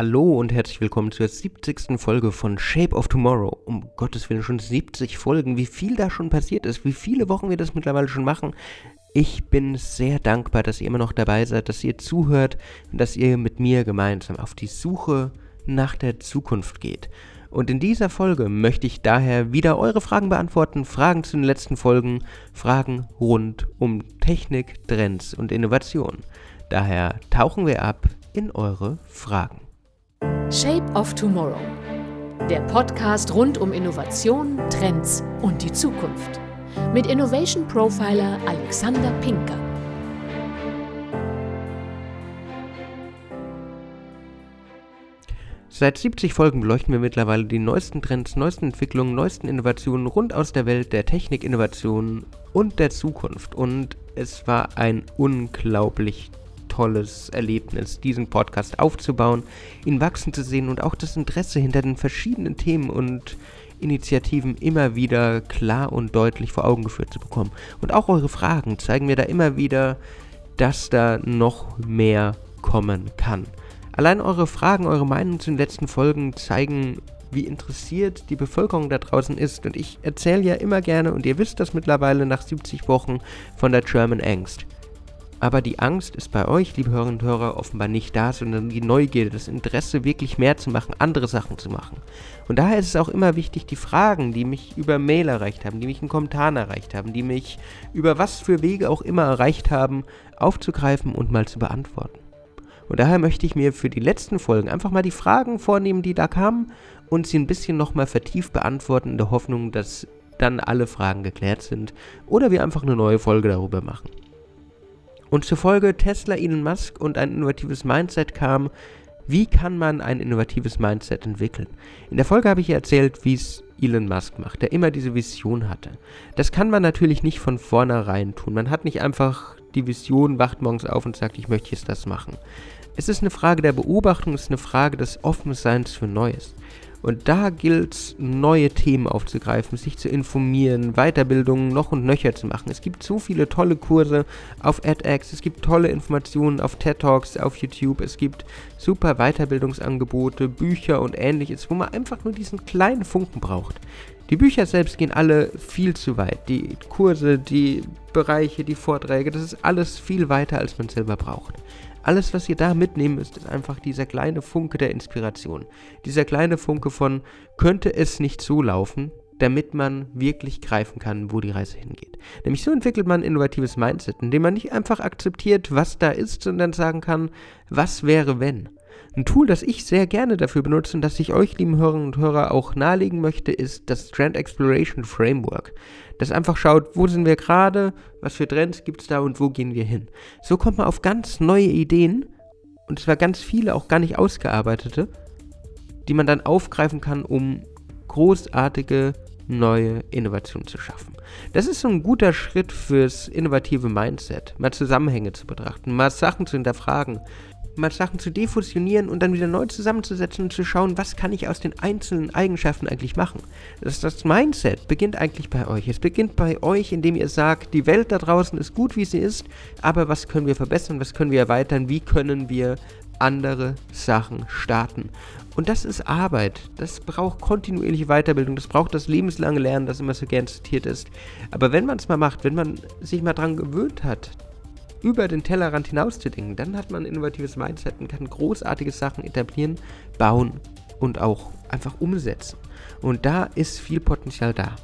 Hallo und herzlich willkommen zur 70. Folge von Shape of Tomorrow. Um Gottes Willen schon 70 Folgen. Wie viel da schon passiert ist, wie viele Wochen wir das mittlerweile schon machen. Ich bin sehr dankbar, dass ihr immer noch dabei seid, dass ihr zuhört und dass ihr mit mir gemeinsam auf die Suche nach der Zukunft geht. Und in dieser Folge möchte ich daher wieder eure Fragen beantworten, Fragen zu den letzten Folgen, Fragen rund um Technik, Trends und Innovation. Daher tauchen wir ab in eure Fragen. Shape of Tomorrow. Der Podcast rund um Innovation, Trends und die Zukunft. Mit Innovation Profiler Alexander Pinker. Seit 70 Folgen beleuchten wir mittlerweile die neuesten Trends, neuesten Entwicklungen, neuesten Innovationen rund aus der Welt der Technik, Innovationen und der Zukunft. Und es war ein unglaublich tolles Erlebnis, diesen Podcast aufzubauen, ihn wachsen zu sehen und auch das Interesse hinter den verschiedenen Themen und Initiativen immer wieder klar und deutlich vor Augen geführt zu bekommen. Und auch eure Fragen zeigen mir da immer wieder, dass da noch mehr kommen kann. Allein eure Fragen, eure Meinungen zu den letzten Folgen zeigen, wie interessiert die Bevölkerung da draußen ist. Und ich erzähle ja immer gerne, und ihr wisst das mittlerweile nach 70 Wochen, von der German Angst. Aber die Angst ist bei euch, liebe Hörerinnen und Hörer, offenbar nicht da, sondern die Neugierde, das Interesse, wirklich mehr zu machen, andere Sachen zu machen. Und daher ist es auch immer wichtig, die Fragen, die mich über Mail erreicht haben, die mich in Kommentaren erreicht haben, die mich über was für Wege auch immer erreicht haben, aufzugreifen und mal zu beantworten. Und daher möchte ich mir für die letzten Folgen einfach mal die Fragen vornehmen, die da kamen und sie ein bisschen nochmal vertieft beantworten, in der Hoffnung, dass dann alle Fragen geklärt sind oder wir einfach eine neue Folge darüber machen. Und zur Folge Tesla, Elon Musk und ein innovatives Mindset kam, wie kann man ein innovatives Mindset entwickeln? In der Folge habe ich erzählt, wie es Elon Musk macht, der immer diese Vision hatte. Das kann man natürlich nicht von vornherein tun. Man hat nicht einfach die Vision, wacht morgens auf und sagt, ich möchte jetzt das machen. Es ist eine Frage der Beobachtung, es ist eine Frage des Offenseins für Neues. Und da gilt es, neue Themen aufzugreifen, sich zu informieren, Weiterbildungen noch und nöcher zu machen. Es gibt so viele tolle Kurse auf edX, es gibt tolle Informationen auf TED Talks, auf YouTube, es gibt super Weiterbildungsangebote, Bücher und ähnliches, wo man einfach nur diesen kleinen Funken braucht. Die Bücher selbst gehen alle viel zu weit. Die Kurse, die Bereiche, die Vorträge, das ist alles viel weiter, als man selber braucht. Alles, was ihr da mitnehmen müsst, ist einfach dieser kleine Funke der Inspiration. Dieser kleine Funke von, könnte es nicht so laufen, damit man wirklich greifen kann, wo die Reise hingeht. Nämlich so entwickelt man ein innovatives Mindset, indem man nicht einfach akzeptiert, was da ist, sondern sagen kann, was wäre wenn. Ein Tool, das ich sehr gerne dafür benutze und das ich euch, lieben Hörerinnen und Hörer, auch nahelegen möchte, ist das Trend Exploration Framework. Das einfach schaut, wo sind wir gerade, was für Trends gibt es da und wo gehen wir hin. So kommt man auf ganz neue Ideen und zwar ganz viele, auch gar nicht ausgearbeitete, die man dann aufgreifen kann, um großartige neue Innovationen zu schaffen. Das ist so ein guter Schritt fürs innovative Mindset, mal Zusammenhänge zu betrachten, mal Sachen zu hinterfragen, mal Sachen zu defusionieren und dann wieder neu zusammenzusetzen und zu schauen, was kann ich aus den einzelnen Eigenschaften eigentlich machen. Das, das Mindset beginnt eigentlich bei euch. Es beginnt bei euch, indem ihr sagt, die Welt da draußen ist gut, wie sie ist, aber was können wir verbessern, was können wir erweitern, wie können wir andere Sachen starten. Und das ist Arbeit. Das braucht kontinuierliche Weiterbildung. Das braucht das lebenslange Lernen, das immer so gern zitiert ist. Aber wenn man es mal macht, wenn man sich mal daran gewöhnt hat, über den Tellerrand hinauszudenken, dann hat man ein innovatives Mindset und kann großartige Sachen etablieren, bauen und auch einfach umsetzen. Und da ist viel Potenzial da.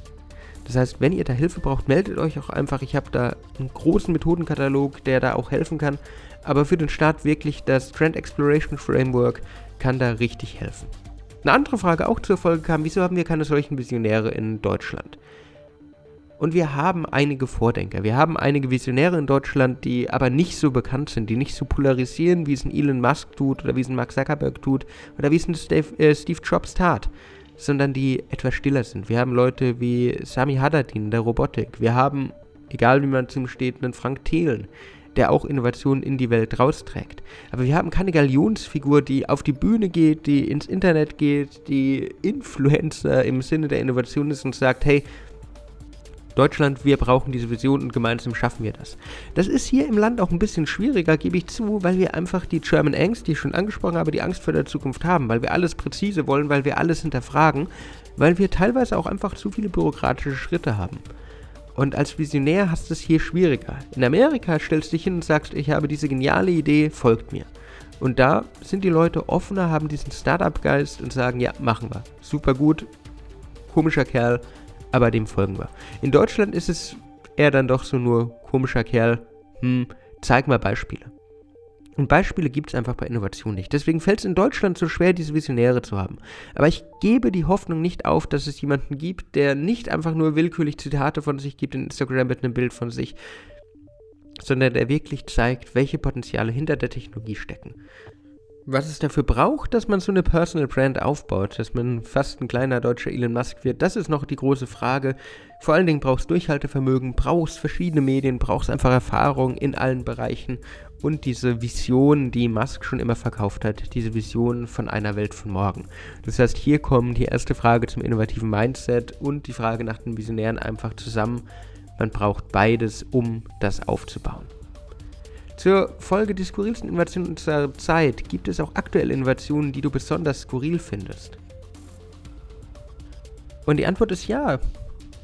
Das heißt, wenn ihr da Hilfe braucht, meldet euch auch einfach. Ich habe da einen großen Methodenkatalog, der da auch helfen kann. Aber für den Start wirklich das Trend Exploration Framework kann da richtig helfen. Eine andere Frage auch zur Folge kam, wieso haben wir keine solchen Visionäre in Deutschland? Und wir haben einige Vordenker. Wir haben einige Visionäre in Deutschland, die aber nicht so bekannt sind, die nicht so polarisieren, wie es ein Elon Musk tut oder wie es ein Mark Zuckerberg tut oder wie es ein Steve, äh, Steve Jobs tat, sondern die etwas stiller sind. Wir haben Leute wie Sami Haddadin der Robotik. Wir haben, egal wie man zum steht, einen Frank Thelen, der auch Innovationen in die Welt rausträgt. Aber wir haben keine Galionsfigur, die auf die Bühne geht, die ins Internet geht, die Influencer im Sinne der Innovation ist und sagt, hey, Deutschland, wir brauchen diese Vision und gemeinsam schaffen wir das. Das ist hier im Land auch ein bisschen schwieriger, gebe ich zu, weil wir einfach die German Angst, die ich schon angesprochen habe, die Angst vor der Zukunft haben, weil wir alles präzise wollen, weil wir alles hinterfragen, weil wir teilweise auch einfach zu viele bürokratische Schritte haben. Und als Visionär hast du es hier schwieriger. In Amerika stellst du dich hin und sagst, ich habe diese geniale Idee, folgt mir. Und da sind die Leute offener, haben diesen Startup-Geist und sagen, ja, machen wir. Super gut, komischer Kerl, aber dem folgen wir. In Deutschland ist es eher dann doch so nur komischer Kerl, hm, zeig mal Beispiele. Und Beispiele gibt es einfach bei Innovation nicht. Deswegen fällt es in Deutschland so schwer, diese Visionäre zu haben. Aber ich gebe die Hoffnung nicht auf, dass es jemanden gibt, der nicht einfach nur willkürlich Zitate von sich gibt in Instagram mit einem Bild von sich, sondern der wirklich zeigt, welche Potenziale hinter der Technologie stecken was es dafür braucht, dass man so eine Personal Brand aufbaut, dass man fast ein kleiner deutscher Elon Musk wird, das ist noch die große Frage. Vor allen Dingen brauchst du Durchhaltevermögen, brauchst verschiedene Medien, brauchst einfach Erfahrung in allen Bereichen und diese Vision, die Musk schon immer verkauft hat, diese Vision von einer Welt von morgen. Das heißt, hier kommen die erste Frage zum innovativen Mindset und die Frage nach den Visionären einfach zusammen. Man braucht beides, um das aufzubauen. Zur Folge der skurrilsten Innovationen unserer Zeit gibt es auch aktuelle Innovationen, die du besonders skurril findest. Und die Antwort ist ja,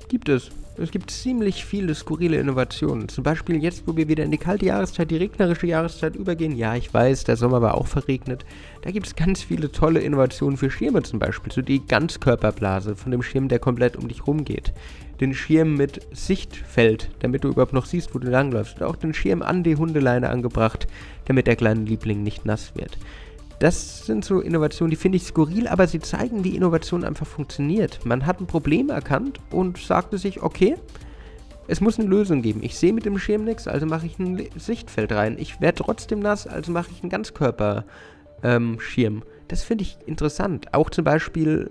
gibt es. Es gibt ziemlich viele skurrile Innovationen. Zum Beispiel jetzt, wo wir wieder in die kalte Jahreszeit, die regnerische Jahreszeit übergehen. Ja, ich weiß, der Sommer war auch verregnet. Da gibt es ganz viele tolle Innovationen für Schirme zum Beispiel. So die Ganzkörperblase von dem Schirm, der komplett um dich rumgeht. Den Schirm mit Sichtfeld, damit du überhaupt noch siehst, wo du langläufst. Und auch den Schirm an die Hundeleine angebracht, damit der kleine Liebling nicht nass wird. Das sind so Innovationen, die finde ich skurril, aber sie zeigen, wie Innovation einfach funktioniert. Man hat ein Problem erkannt und sagte sich, okay, es muss eine Lösung geben. Ich sehe mit dem Schirm nichts, also mache ich ein Sichtfeld rein. Ich werde trotzdem nass, also mache ich einen Ganzkörperschirm. Ähm, das finde ich interessant. Auch zum Beispiel,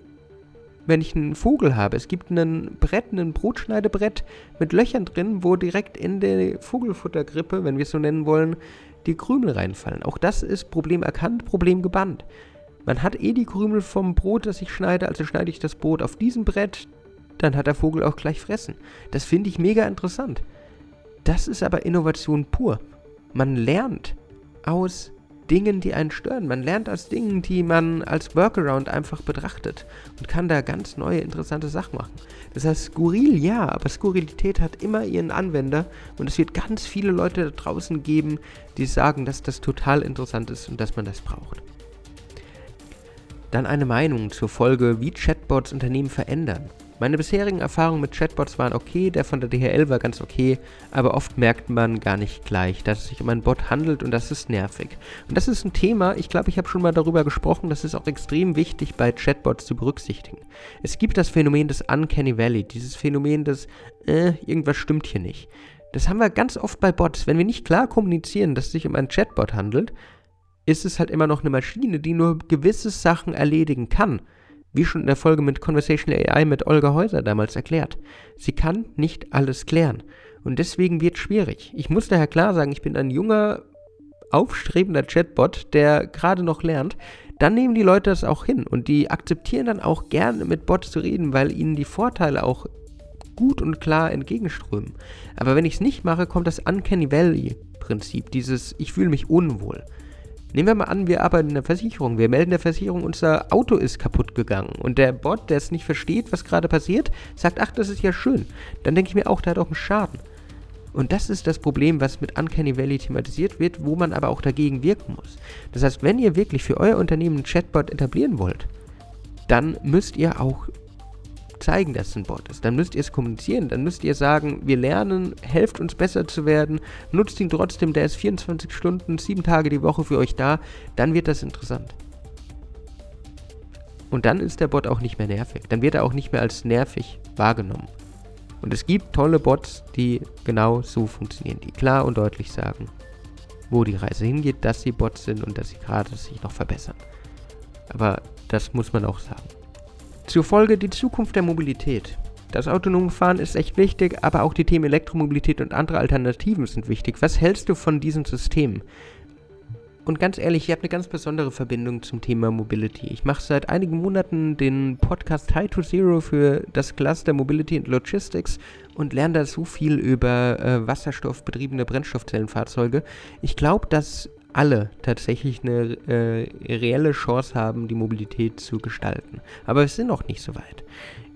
wenn ich einen Vogel habe. Es gibt ein Brett, ein Brotschneidebrett mit Löchern drin, wo direkt in der Vogelfuttergrippe, wenn wir es so nennen wollen, die Krümel reinfallen. Auch das ist Problem erkannt, Problem gebannt. Man hat eh die Krümel vom Brot, das ich schneide, also schneide ich das Brot auf diesem Brett, dann hat der Vogel auch gleich fressen. Das finde ich mega interessant. Das ist aber Innovation pur. Man lernt aus Dingen, die einen stören. Man lernt aus Dingen, die man als Workaround einfach betrachtet und kann da ganz neue, interessante Sachen machen. Das heißt, skurril ja, aber Skurrilität hat immer ihren Anwender und es wird ganz viele Leute da draußen geben, die sagen, dass das total interessant ist und dass man das braucht. Dann eine Meinung zur Folge, wie Chatbots Unternehmen verändern. Meine bisherigen Erfahrungen mit Chatbots waren okay, der von der DHL war ganz okay, aber oft merkt man gar nicht gleich, dass es sich um einen Bot handelt und das ist nervig. Und das ist ein Thema, ich glaube, ich habe schon mal darüber gesprochen, das ist auch extrem wichtig bei Chatbots zu berücksichtigen. Es gibt das Phänomen des Uncanny Valley, dieses Phänomen des, äh, irgendwas stimmt hier nicht. Das haben wir ganz oft bei Bots. Wenn wir nicht klar kommunizieren, dass es sich um einen Chatbot handelt, ist es halt immer noch eine Maschine, die nur gewisse Sachen erledigen kann wie schon in der Folge mit Conversational AI mit Olga Häuser damals erklärt. Sie kann nicht alles klären. Und deswegen wird es schwierig. Ich muss daher klar sagen, ich bin ein junger, aufstrebender Chatbot, der gerade noch lernt. Dann nehmen die Leute das auch hin und die akzeptieren dann auch gerne mit Bots zu reden, weil ihnen die Vorteile auch gut und klar entgegenströmen. Aber wenn ich es nicht mache, kommt das Uncanny Valley Prinzip, dieses ich fühle mich unwohl. Nehmen wir mal an, wir arbeiten in der Versicherung. Wir melden der Versicherung, unser Auto ist kaputt gegangen. Und der Bot, der es nicht versteht, was gerade passiert, sagt, ach, das ist ja schön. Dann denke ich mir auch, der hat auch einen Schaden. Und das ist das Problem, was mit Uncanny Valley thematisiert wird, wo man aber auch dagegen wirken muss. Das heißt, wenn ihr wirklich für euer Unternehmen einen Chatbot etablieren wollt, dann müsst ihr auch zeigen, dass es ein Bot ist. Dann müsst ihr es kommunizieren. Dann müsst ihr sagen, wir lernen, helft uns besser zu werden, nutzt ihn trotzdem, der ist 24 Stunden, 7 Tage die Woche für euch da. Dann wird das interessant. Und dann ist der Bot auch nicht mehr nervig. Dann wird er auch nicht mehr als nervig wahrgenommen. Und es gibt tolle Bots, die genau so funktionieren, die klar und deutlich sagen, wo die Reise hingeht, dass sie Bots sind und dass sie gerade sich noch verbessern. Aber das muss man auch sagen. Zur Folge die Zukunft der Mobilität. Das autonome Fahren ist echt wichtig, aber auch die Themen Elektromobilität und andere Alternativen sind wichtig. Was hältst du von diesen Systemen? Und ganz ehrlich, ich habe eine ganz besondere Verbindung zum Thema Mobility. Ich mache seit einigen Monaten den Podcast High to Zero für das Cluster Mobility and Logistics und lerne da so viel über äh, wasserstoffbetriebene Brennstoffzellenfahrzeuge. Ich glaube, dass alle tatsächlich eine äh, reelle Chance haben, die Mobilität zu gestalten. Aber wir sind noch nicht so weit.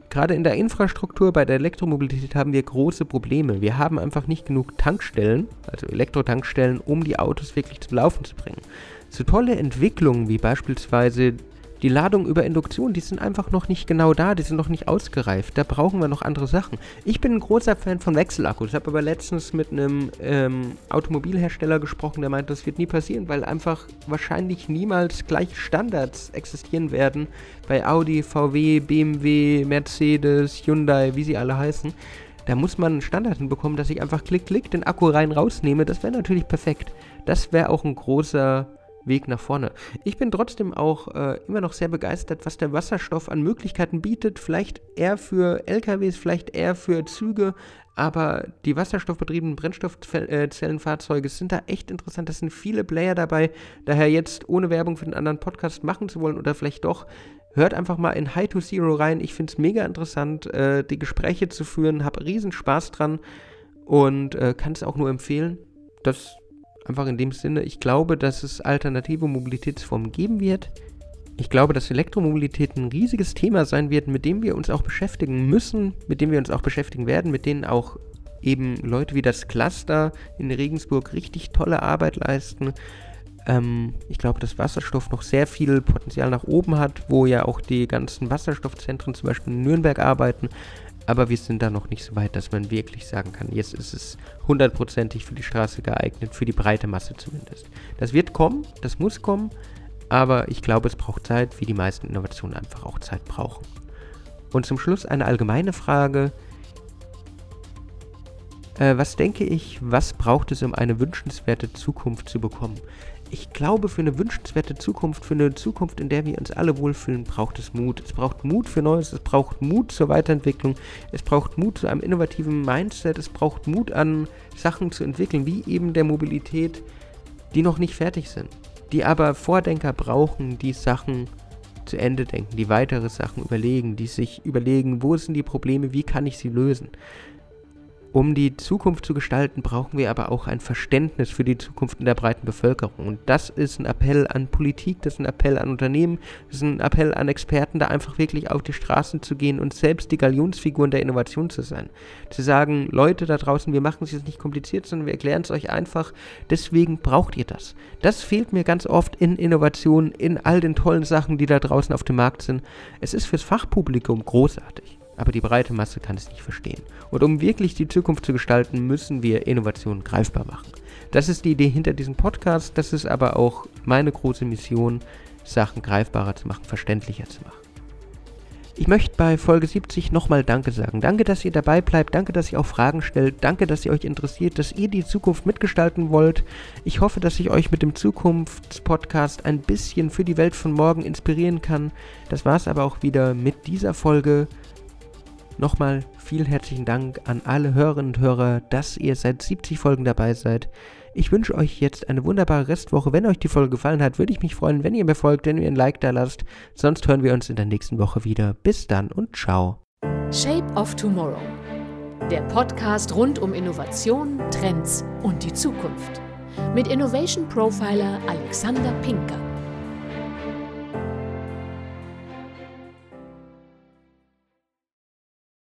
Gerade in der Infrastruktur bei der Elektromobilität haben wir große Probleme. Wir haben einfach nicht genug Tankstellen, also Elektrotankstellen, um die Autos wirklich zum Laufen zu bringen. So tolle Entwicklungen wie beispielsweise die Ladung über Induktion, die sind einfach noch nicht genau da, die sind noch nicht ausgereift. Da brauchen wir noch andere Sachen. Ich bin ein großer Fan von Wechselakkus. Ich habe aber letztens mit einem ähm, Automobilhersteller gesprochen, der meint, das wird nie passieren, weil einfach wahrscheinlich niemals gleiche Standards existieren werden bei Audi, VW, BMW, Mercedes, Hyundai, wie sie alle heißen. Da muss man einen Standard hinbekommen, dass ich einfach klick, klick den Akku rein rausnehme. Das wäre natürlich perfekt. Das wäre auch ein großer Weg nach vorne. Ich bin trotzdem auch äh, immer noch sehr begeistert, was der Wasserstoff an Möglichkeiten bietet. Vielleicht eher für LKWs, vielleicht eher für Züge, aber die wasserstoffbetriebenen Brennstoffzellenfahrzeuge sind da echt interessant. Das sind viele Player dabei. Daher jetzt, ohne Werbung für den anderen Podcast machen zu wollen oder vielleicht doch, hört einfach mal in High to Zero rein. Ich finde es mega interessant, äh, die Gespräche zu führen. Habe riesen Spaß dran und äh, kann es auch nur empfehlen. Das Einfach in dem Sinne, ich glaube, dass es alternative Mobilitätsformen geben wird. Ich glaube, dass Elektromobilität ein riesiges Thema sein wird, mit dem wir uns auch beschäftigen müssen, mit dem wir uns auch beschäftigen werden, mit denen auch eben Leute wie das Cluster in Regensburg richtig tolle Arbeit leisten. Ähm, ich glaube, dass Wasserstoff noch sehr viel Potenzial nach oben hat, wo ja auch die ganzen Wasserstoffzentren zum Beispiel in Nürnberg arbeiten. Aber wir sind da noch nicht so weit, dass man wirklich sagen kann, jetzt ist es hundertprozentig für die Straße geeignet, für die breite Masse zumindest. Das wird kommen, das muss kommen, aber ich glaube, es braucht Zeit, wie die meisten Innovationen einfach auch Zeit brauchen. Und zum Schluss eine allgemeine Frage. Äh, was denke ich, was braucht es, um eine wünschenswerte Zukunft zu bekommen? Ich glaube, für eine wünschenswerte Zukunft, für eine Zukunft, in der wir uns alle wohlfühlen, braucht es Mut. Es braucht Mut für Neues, es braucht Mut zur Weiterentwicklung, es braucht Mut zu einem innovativen Mindset, es braucht Mut an Sachen zu entwickeln, wie eben der Mobilität, die noch nicht fertig sind, die aber Vordenker brauchen, die Sachen zu Ende denken, die weitere Sachen überlegen, die sich überlegen, wo sind die Probleme, wie kann ich sie lösen. Um die Zukunft zu gestalten, brauchen wir aber auch ein Verständnis für die Zukunft in der breiten Bevölkerung. Und das ist ein Appell an Politik, das ist ein Appell an Unternehmen, das ist ein Appell an Experten, da einfach wirklich auf die Straßen zu gehen und selbst die Galionsfiguren der Innovation zu sein. Zu sagen, Leute da draußen, wir machen es jetzt nicht kompliziert, sondern wir erklären es euch einfach. Deswegen braucht ihr das. Das fehlt mir ganz oft in Innovationen, in all den tollen Sachen, die da draußen auf dem Markt sind. Es ist fürs Fachpublikum großartig aber die breite Masse kann es nicht verstehen. Und um wirklich die Zukunft zu gestalten, müssen wir Innovationen greifbar machen. Das ist die Idee hinter diesem Podcast, das ist aber auch meine große Mission, Sachen greifbarer zu machen, verständlicher zu machen. Ich möchte bei Folge 70 nochmal Danke sagen. Danke, dass ihr dabei bleibt. Danke, dass ihr auch Fragen stellt. Danke, dass ihr euch interessiert, dass ihr die Zukunft mitgestalten wollt. Ich hoffe, dass ich euch mit dem Zukunftspodcast ein bisschen für die Welt von morgen inspirieren kann. Das war es aber auch wieder mit dieser Folge. Nochmal vielen herzlichen Dank an alle Hörerinnen und Hörer, dass ihr seit 70 Folgen dabei seid. Ich wünsche euch jetzt eine wunderbare Restwoche. Wenn euch die Folge gefallen hat, würde ich mich freuen, wenn ihr mir folgt, wenn ihr ein Like da lasst. Sonst hören wir uns in der nächsten Woche wieder. Bis dann und ciao. Shape of Tomorrow. Der Podcast rund um Innovation, Trends und die Zukunft. Mit Innovation Profiler Alexander Pinker.